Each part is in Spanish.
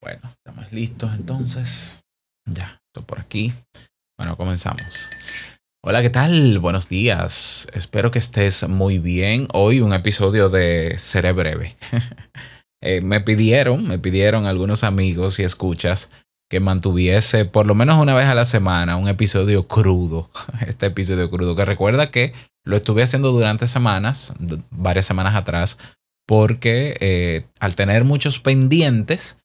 Bueno, estamos listos entonces. Ya, estoy por aquí. Bueno, comenzamos. Hola, ¿qué tal? Buenos días. Espero que estés muy bien. Hoy un episodio de Seré Breve. Eh, me pidieron, me pidieron algunos amigos y escuchas que mantuviese por lo menos una vez a la semana un episodio crudo. Este episodio crudo que recuerda que lo estuve haciendo durante semanas, varias semanas atrás, porque eh, al tener muchos pendientes,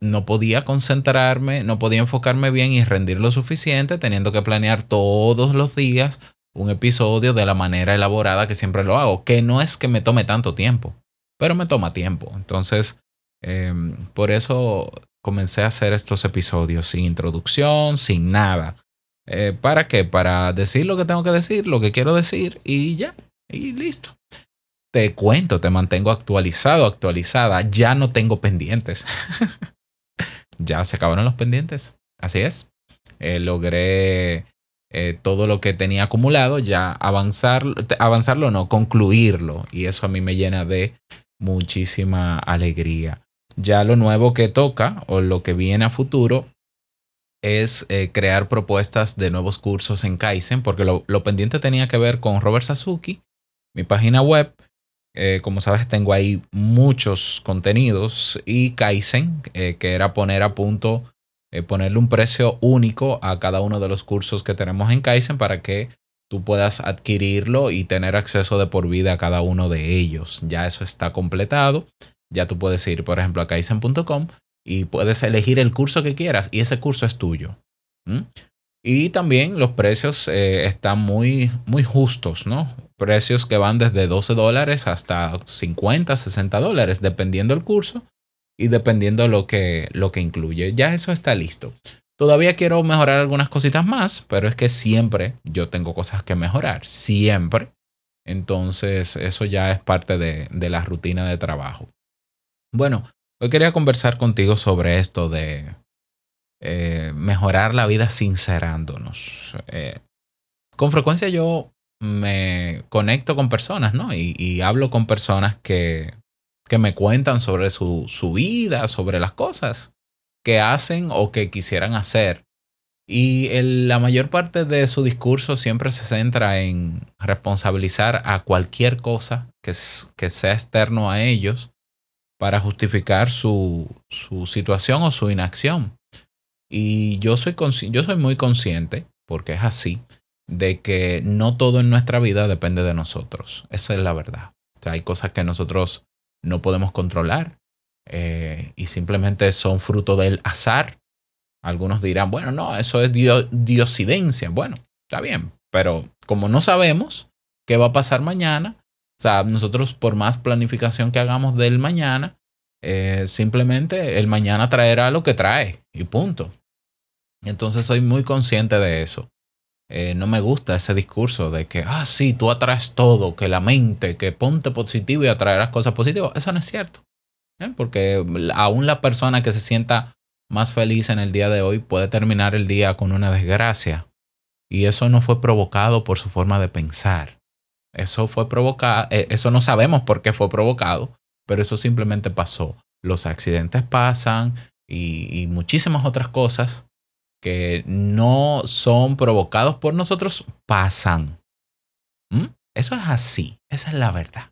no podía concentrarme, no podía enfocarme bien y rendir lo suficiente, teniendo que planear todos los días un episodio de la manera elaborada que siempre lo hago, que no es que me tome tanto tiempo, pero me toma tiempo. Entonces, em, por eso comencé a hacer estos episodios sin introducción, sin nada. Eh, ¿Para qué? Para decir lo que tengo que decir, lo que quiero decir y ya, y listo te cuento, te mantengo actualizado, actualizada. Ya no tengo pendientes. ya se acabaron los pendientes. Así es. Eh, logré eh, todo lo que tenía acumulado, ya avanzar, avanzarlo no, concluirlo. Y eso a mí me llena de muchísima alegría. Ya lo nuevo que toca o lo que viene a futuro es eh, crear propuestas de nuevos cursos en Kaizen, porque lo, lo pendiente tenía que ver con Robert Sasuki, mi página web, eh, como sabes, tengo ahí muchos contenidos y Kaizen, eh, que era poner a punto, eh, ponerle un precio único a cada uno de los cursos que tenemos en Kaizen para que tú puedas adquirirlo y tener acceso de por vida a cada uno de ellos. Ya eso está completado. Ya tú puedes ir, por ejemplo, a kaizen.com y puedes elegir el curso que quieras y ese curso es tuyo. Y también los precios están muy, muy justos, ¿no? precios que van desde 12 dólares hasta 50, 60 dólares, dependiendo el curso y dependiendo lo que, lo que incluye. Ya eso está listo. Todavía quiero mejorar algunas cositas más, pero es que siempre yo tengo cosas que mejorar, siempre. Entonces eso ya es parte de, de la rutina de trabajo. Bueno, hoy quería conversar contigo sobre esto de eh, mejorar la vida sincerándonos. Eh, con frecuencia yo me conecto con personas, ¿no? Y, hablo con personas que, que me cuentan sobre su, su, vida, sobre las cosas que hacen o que quisieran hacer. Y la mayor parte de su discurso siempre se centra en responsabilizar a cualquier cosa que, que sea externo a ellos para justificar su, su situación o su inacción. Y yo soy, yo soy muy consciente, porque es así, de que no todo en nuestra vida depende de nosotros. Esa es la verdad. O sea, hay cosas que nosotros no podemos controlar eh, y simplemente son fruto del azar. Algunos dirán, bueno, no, eso es diosidencia. Bueno, está bien, pero como no sabemos qué va a pasar mañana, o sea, nosotros por más planificación que hagamos del mañana, eh, simplemente el mañana traerá lo que trae y punto. Entonces soy muy consciente de eso. Eh, no me gusta ese discurso de que, ah, sí, tú atraes todo, que la mente, que ponte positivo y atraerás cosas positivas. Eso no es cierto. ¿eh? Porque aún la persona que se sienta más feliz en el día de hoy puede terminar el día con una desgracia. Y eso no fue provocado por su forma de pensar. Eso fue provocado, eso no sabemos por qué fue provocado, pero eso simplemente pasó. Los accidentes pasan y muchísimas otras cosas que no son provocados por nosotros pasan. ¿Mm? Eso es así, esa es la verdad.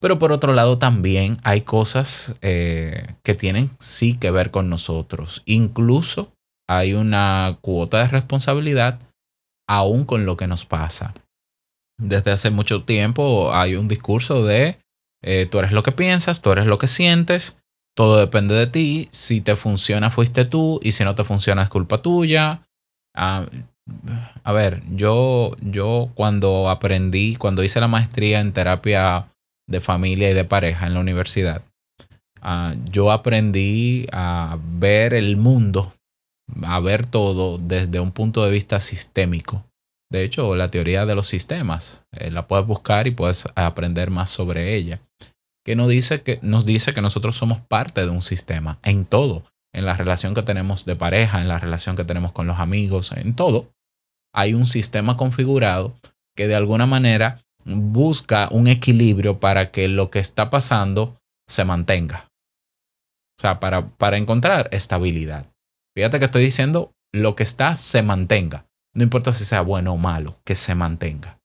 Pero por otro lado también hay cosas eh, que tienen sí que ver con nosotros. Incluso hay una cuota de responsabilidad aún con lo que nos pasa. Desde hace mucho tiempo hay un discurso de eh, tú eres lo que piensas, tú eres lo que sientes todo depende de ti. Si te funciona, fuiste tú. Y si no te funciona, es culpa tuya. Ah, a ver, yo, yo cuando aprendí, cuando hice la maestría en terapia de familia y de pareja en la universidad, ah, yo aprendí a ver el mundo, a ver todo desde un punto de vista sistémico. De hecho, la teoría de los sistemas, eh, la puedes buscar y puedes aprender más sobre ella que nos dice que, nos dice que nosotros somos parte de un sistema en todo, en la relación que tenemos de pareja, en la relación que tenemos con los amigos, en todo. Hay un sistema configurado que de alguna manera busca un equilibrio para que lo que está pasando se mantenga. O sea, para, para encontrar estabilidad. Fíjate que estoy diciendo lo que está se mantenga. No importa si sea bueno o malo, que se mantenga.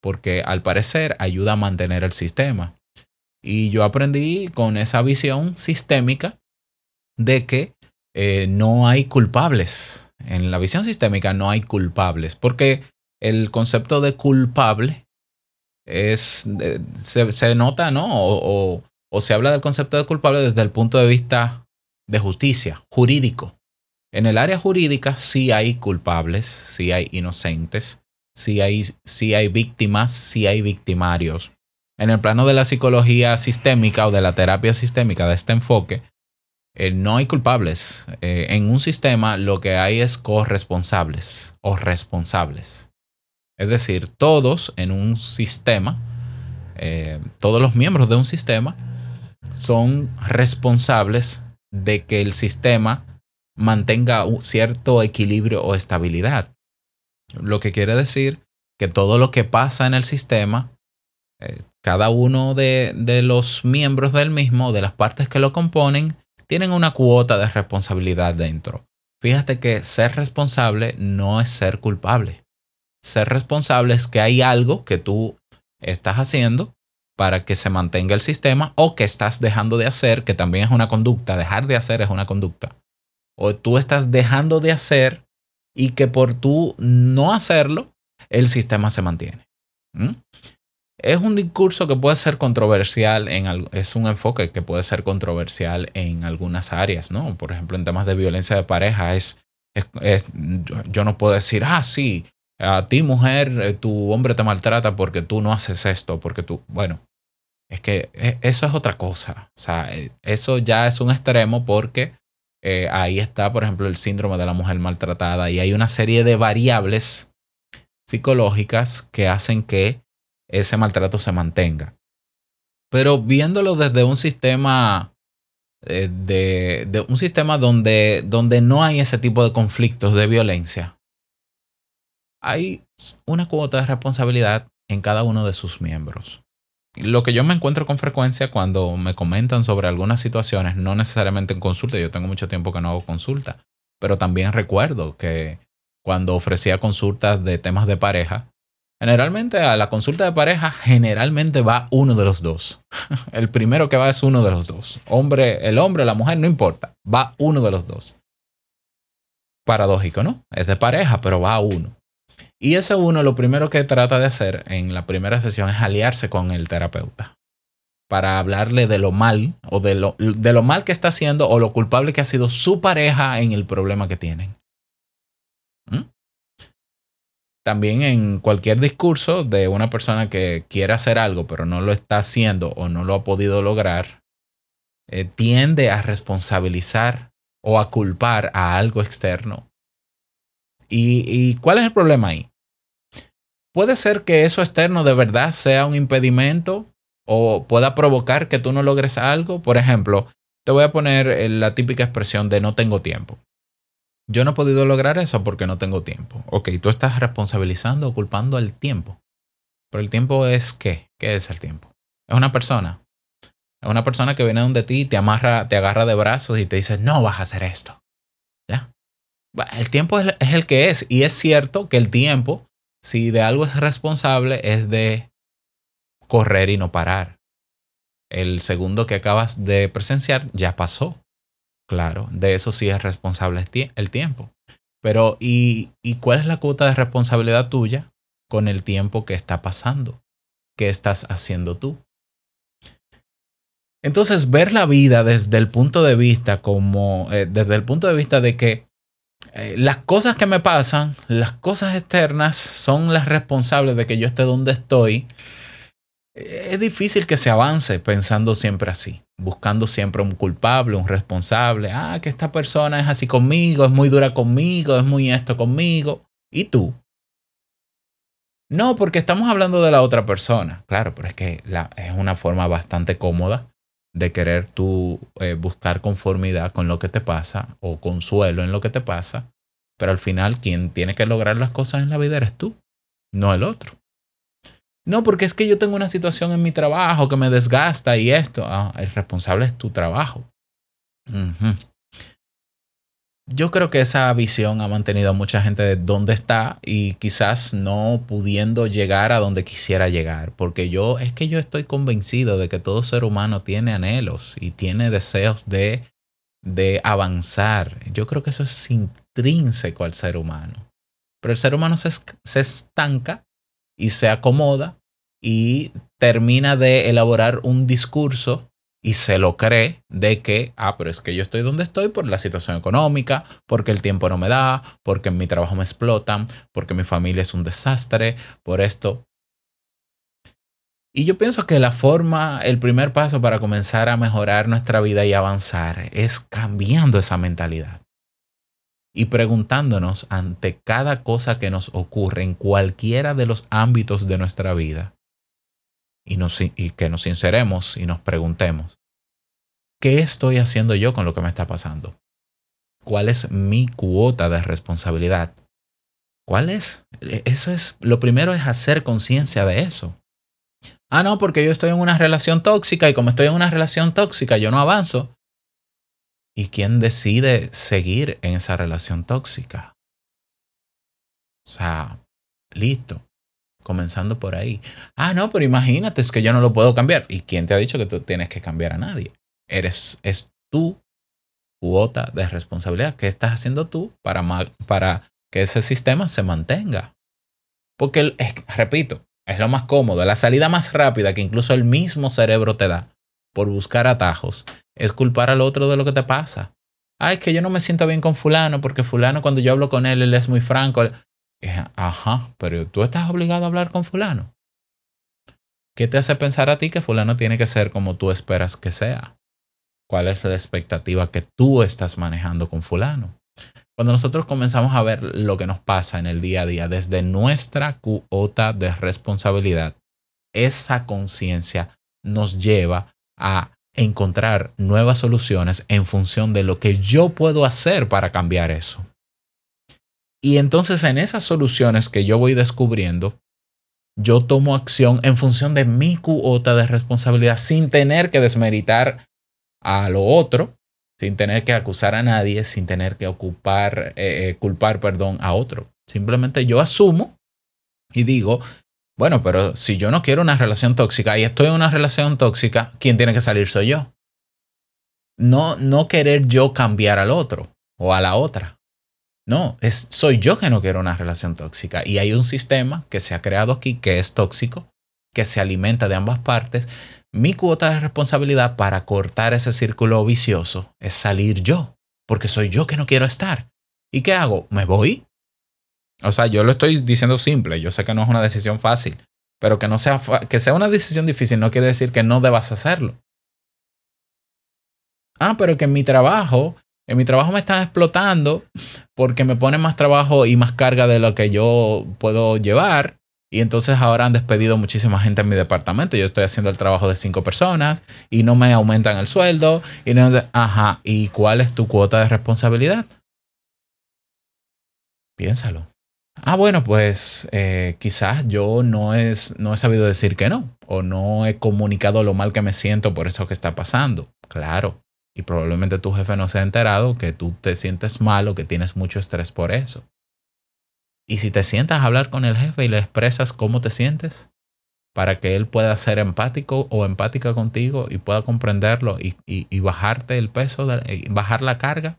Porque al parecer ayuda a mantener el sistema. Y yo aprendí con esa visión sistémica de que eh, no hay culpables. En la visión sistémica no hay culpables. Porque el concepto de culpable es, se, nota, ¿no? O, o, se habla del concepto de culpable desde el punto de vista de justicia, jurídico. En el área jurídica sí hay culpables, sí hay inocentes, sí hay, sí hay víctimas, sí hay victimarios. En el plano de la psicología sistémica o de la terapia sistémica, de este enfoque, eh, no hay culpables. Eh, en un sistema lo que hay es corresponsables o responsables. Es decir, todos en un sistema, eh, todos los miembros de un sistema son responsables de que el sistema mantenga un cierto equilibrio o estabilidad. Lo que quiere decir que todo lo que pasa en el sistema, cada uno de, de los miembros del mismo, de las partes que lo componen, tienen una cuota de responsabilidad dentro. Fíjate que ser responsable no es ser culpable ser responsable es que hay algo que tú estás haciendo para que se mantenga el sistema o que estás dejando de hacer, que también es una conducta. Dejar de hacer es una conducta. O tú estás dejando de hacer y que por tú no hacerlo, el sistema se mantiene. ¿Mm? Es un discurso que puede ser controversial, en, es un enfoque que puede ser controversial en algunas áreas, ¿no? Por ejemplo, en temas de violencia de pareja, es, es yo no puedo decir, ah, sí, a ti mujer, eh, tu hombre te maltrata porque tú no haces esto, porque tú, bueno, es que e, eso es otra cosa. O sea, eh, eso ya es un extremo porque eh, ahí está, por ejemplo, el síndrome de la mujer maltratada y hay una serie de variables psicológicas que hacen que ese maltrato se mantenga. Pero viéndolo desde un sistema de, de, un sistema donde, donde no hay ese tipo de conflictos de violencia, hay una cuota de responsabilidad en cada uno de sus miembros. Lo que yo me encuentro con frecuencia cuando me comentan sobre algunas situaciones, no necesariamente en consulta, yo tengo mucho tiempo que no hago consulta, pero también recuerdo que cuando ofrecía consultas de temas de pareja, generalmente a la consulta de pareja generalmente va uno de los dos. El primero que va es uno de los dos. Hombre, el hombre, la mujer, no importa, va uno de los dos. Paradójico, ¿no? Es de pareja, pero va uno. Y ese uno lo primero que trata de hacer en la primera sesión es aliarse con el terapeuta para hablarle de lo mal o de lo, de lo mal que está haciendo o lo culpable que ha sido su pareja en el problema que tienen. También en cualquier discurso de una persona que quiere hacer algo pero no lo está haciendo o no lo ha podido lograr, eh, tiende a responsabilizar o a culpar a algo externo. ¿Y cuál es el problema ahí? Puede ser que eso externo de verdad sea un impedimento o pueda provocar que tú no logres algo. Por ejemplo, te voy a poner eh, la típica expresión de no tengo tiempo. Yo no he podido lograr eso porque no tengo tiempo. Ok, tú estás responsabilizando o culpando al tiempo. Pero el tiempo es qué? ¿Qué es el tiempo? Es una persona. Es una persona que viene donde ti, te amarra, te agarra de brazos y te dice, no vas a hacer esto. ¿Ya? El tiempo es el que es. Y es cierto que el tiempo si de algo es responsable es de correr y no parar. El segundo que acabas de presenciar ya pasó. Claro, de eso sí es responsable el tiempo. Pero ¿y, ¿y cuál es la cuota de responsabilidad tuya con el tiempo que está pasando? ¿Qué estás haciendo tú? Entonces, ver la vida desde el punto de vista como, eh, desde el punto de vista de que eh, las cosas que me pasan, las cosas externas, son las responsables de que yo esté donde estoy. Es difícil que se avance pensando siempre así, buscando siempre un culpable, un responsable. Ah, que esta persona es así conmigo, es muy dura conmigo, es muy esto conmigo. ¿Y tú? No, porque estamos hablando de la otra persona. Claro, pero es que es una forma bastante cómoda de querer tú eh, buscar conformidad con lo que te pasa o consuelo en lo que te pasa, pero al final quien tiene que lograr las cosas en la vida eres tú, no el otro. No, porque es que yo tengo una situación en mi trabajo que me desgasta y esto, ah, el responsable es tu trabajo. Yo creo que esa visión ha mantenido a mucha gente de donde está y quizás no pudiendo llegar a donde quisiera llegar, porque yo es que yo estoy convencido de que todo ser humano tiene anhelos y tiene deseos de, de avanzar. Yo creo que eso es intrínseco al ser humano. Pero el ser humano se, se estanca y se acomoda y termina de elaborar un discurso y se lo cree de que, ah, pero es que yo estoy donde estoy por la situación económica, porque el tiempo no me da, porque en mi trabajo me explotan, porque mi familia es un desastre, por esto. Y yo pienso que la forma, el primer paso para comenzar a mejorar nuestra vida y avanzar es cambiando esa mentalidad y preguntándonos ante cada cosa que nos ocurre en cualquiera de los ámbitos de nuestra vida y, que nos sinceremos y nos preguntemos, ¿qué estoy haciendo yo con lo que me está pasando? ¿Cuál es mi cuota de responsabilidad? ¿Cuál es? Eso es, lo primero es hacer conciencia de eso. Ah, no, porque yo estoy en una relación tóxica y como estoy en una relación tóxica yo no avanzo. ¿Y quién decide seguir en esa relación tóxica? O sea, listo. Comenzando por ahí. Ah, no, pero imagínate, es que yo no lo puedo cambiar. ¿Y quién te ha dicho que tú tienes que cambiar a nadie? Eres, es tu cuota de responsabilidad. ¿Qué estás haciendo tú para, para que ese sistema se mantenga? Porque, repito, es lo más cómodo, la salida más rápida que incluso el mismo cerebro te da por buscar atajos es culpar al otro de lo que te pasa. Ah, es que yo no me siento bien con fulano porque fulano cuando yo hablo con él, él es muy franco. Ajá, pero tú estás obligado a hablar con fulano. ¿Qué te hace pensar a ti que fulano tiene que ser como tú esperas que sea? ¿Cuál es la expectativa que tú estás manejando con fulano? Cuando nosotros comenzamos a ver lo que nos pasa en el día a día desde nuestra cuota de responsabilidad, esa conciencia nos lleva a encontrar nuevas soluciones en función de lo que yo puedo hacer para cambiar eso. Y entonces en esas soluciones que yo voy descubriendo, yo tomo acción en función de mi cuota de responsabilidad sin tener que desmeritar a lo otro, sin tener que acusar a nadie, sin tener que ocupar, eh, eh, culpar, perdón, a otro. Simplemente yo asumo y digo, bueno, pero si yo no quiero una relación tóxica y estoy en una relación tóxica, ¿quién tiene que salir soy yo? No, no querer yo cambiar al otro o a la otra. No, es, soy yo que no quiero una relación tóxica. Y hay un sistema que se ha creado aquí que es tóxico, que se alimenta de ambas partes. Mi cuota de responsabilidad para cortar ese círculo vicioso es salir yo, porque soy yo que no quiero estar. ¿Y qué hago? Me voy o sea, yo lo estoy diciendo simple, yo sé que no es una decisión fácil, pero que no sea que sea una decisión difícil no quiere decir que no debas hacerlo. Ah, pero que en mi trabajo, en mi trabajo me están explotando porque me ponen más trabajo y más carga de lo que yo puedo llevar. Y entonces ahora han despedido muchísima gente en mi departamento. Yo estoy haciendo el trabajo de cinco personas y no me aumentan el sueldo. Y no, ajá, ¿y cuál es tu cuota de responsabilidad? Piénsalo. Ah, bueno, pues eh, quizás yo no, es, no he sabido decir que no, o no he comunicado lo mal que me siento por eso que está pasando. Claro, y probablemente tu jefe no se ha enterado que tú te sientes mal o que tienes mucho estrés por eso. Y si te sientas a hablar con el jefe y le expresas cómo te sientes, para que él pueda ser empático o empática contigo y pueda comprenderlo y, y, bajarte el peso, de, bajar la carga,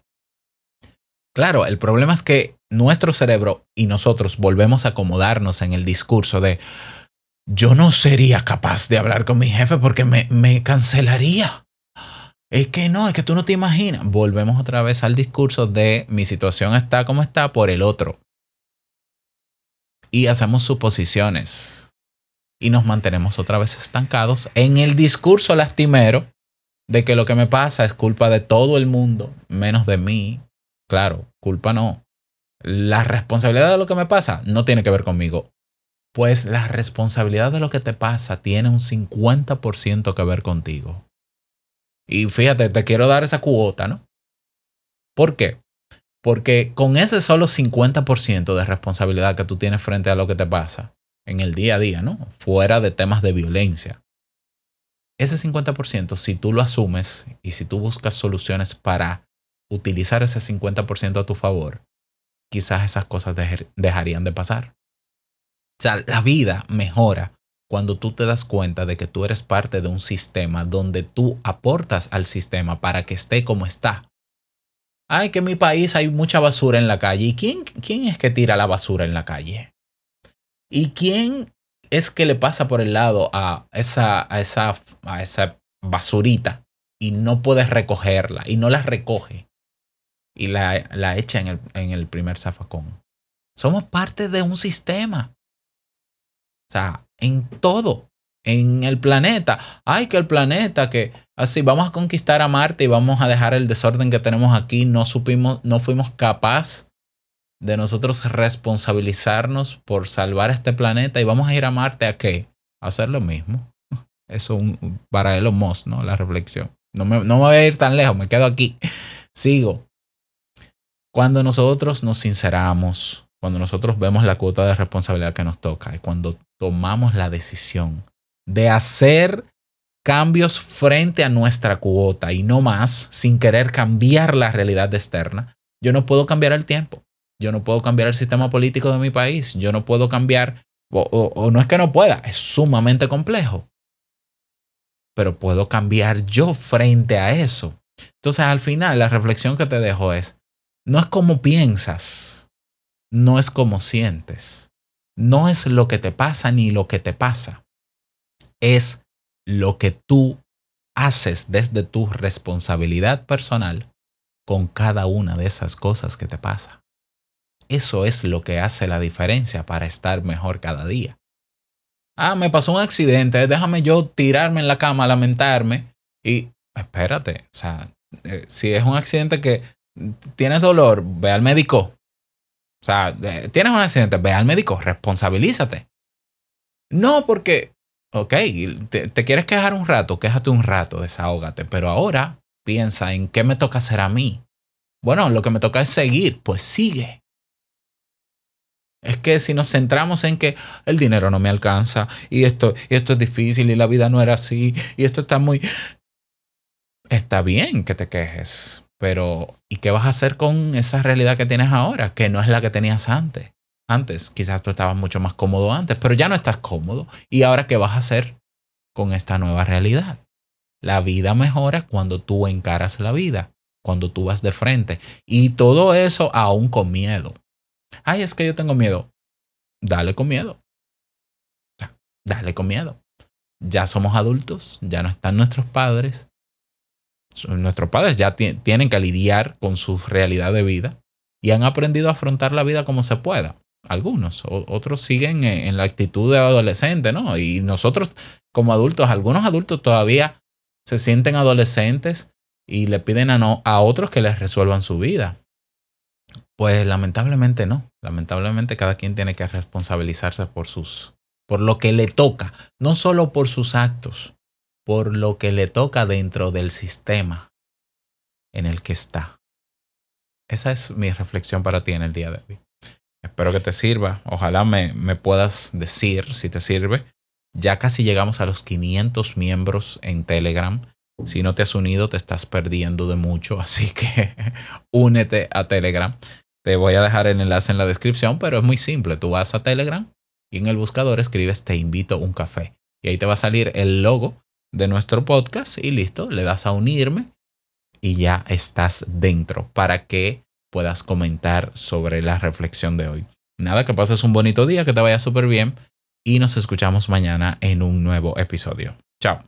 Claro, el problema es que nuestro cerebro y nosotros volvemos a acomodarnos en el discurso de yo no sería capaz de hablar con mi jefe porque me, me cancelaría. Es que no, es que tú no te imaginas. Volvemos otra vez al discurso de mi situación está como está por el otro. Y hacemos suposiciones. Y nos mantenemos otra vez estancados en el discurso lastimero de que lo que me pasa es culpa de todo el mundo, menos de mí, Claro, culpa no. La responsabilidad de lo que me pasa no tiene que ver conmigo. Pues la responsabilidad de lo que te pasa tiene un 50% que ver contigo. Y fíjate, te quiero dar esa cuota, ¿no? ¿Por qué? Porque con ese solo 50% de responsabilidad que tú tienes frente a lo que te pasa en el día a día, ¿no? Fuera de temas de violencia. ese 50%, si tú lo asumes y si tú buscas soluciones para utilizar ese 50% a tu favor, quizás esas cosas dejarían de pasar. O sea, la vida mejora cuando tú te das cuenta de que tú eres parte de un sistema donde tú aportas al sistema para que esté como está. Ay, que en mi país hay mucha basura en la calle. ¿Y quién, quién es que tira la basura en la calle? ¿Y quién es que le pasa por el lado a esa, a esa, a esa basurita y no puede recogerla y no la recoge y la, la echa en el, en el primer zafacón? Somos parte de un sistema. O sea, en todo, en el planeta. Ay, que el planeta, que así vamos a conquistar a Marte y vamos a dejar el desorden que tenemos aquí. No supimos, no fuimos capaces de nosotros responsabilizarnos por salvar este planeta y vamos a ir a Marte a qué? A hacer lo mismo. Eso un, para Elon Musk, ¿no? La reflexión. No me, no me voy a ir tan lejos, me quedo aquí. Sigo. Cuando nosotros nos sinceramos, cuando nosotros vemos la cuota de responsabilidad que nos toca y cuando tomamos la decisión de hacer cambios frente a nuestra cuota y no más sin querer cambiar la realidad externa, yo no puedo cambiar el tiempo, yo no puedo cambiar el sistema político de mi país, yo no puedo cambiar, o, o no es que no pueda, es sumamente complejo, pero puedo cambiar yo frente a eso. Entonces al final la reflexión que te dejo es, no es como piensas, no es como sientes. No es lo que te pasa ni lo que te pasa. Es lo que tú haces desde tu responsabilidad personal con cada una de esas cosas que te pasa. Eso es lo que hace la diferencia para estar mejor cada día. Ah, me pasó un accidente, déjame yo tirarme en la cama, lamentarme y espérate, o sea, eh, si es un accidente que tienes dolor, ve al médico, o sea, tienes un accidente, ve al médico, responsabilízate. No porque, ok, te, quieres quejar un rato, quéjate un rato, desahógate, pero ahora piensa en qué me toca hacer a mí. Bueno, lo que me toca es seguir, pues sigue. Es que si nos centramos en que el dinero no me alcanza y esto, y esto es difícil y la vida no era así y esto está muy... Está bien que te quejes, pero, ¿y qué vas a hacer con esa realidad que tienes ahora? Que no es la que tenías antes. Antes, quizás tú estabas mucho más cómodo antes, pero ya no estás cómodo. ¿Y ahora qué vas a hacer con esta nueva realidad? La vida mejora cuando tú encaras la vida, cuando tú vas de frente. Y todo eso aún con miedo. Ay, es que yo tengo miedo. Dale con miedo. Dale con miedo. Ya somos adultos, ya no están nuestros padres, nuestros padres ya tienen que lidiar con su realidad de vida y han aprendido a afrontar la vida como se pueda. Algunos, otros siguen en, la actitud de adolescente, ¿no? Y nosotros como adultos, algunos adultos todavía se sienten adolescentes y le piden a, no, a otros que les resuelvan su vida. Pues lamentablemente no. Lamentablemente cada quien tiene que responsabilizarse por sus por lo que le toca, no solo por sus actos, por lo que le toca dentro del sistema en el que está. Esa es mi reflexión para ti en el día de hoy. Espero que te sirva. Ojalá me, me puedas decir si te sirve. Ya casi llegamos a los 500 miembros en Telegram. Si no te has unido, te estás perdiendo de mucho. Así que únete a Telegram. Te voy a dejar el enlace en la descripción, pero es muy simple. Tú vas a Telegram y en el buscador escribes te invito a un café. Y ahí te va a salir el logo de nuestro podcast y listo, le das a unirme y ya estás dentro para que puedas comentar sobre la reflexión de hoy. Nada, que pases un bonito día, que te vaya súper bien y nos escuchamos mañana en un nuevo episodio. Chao.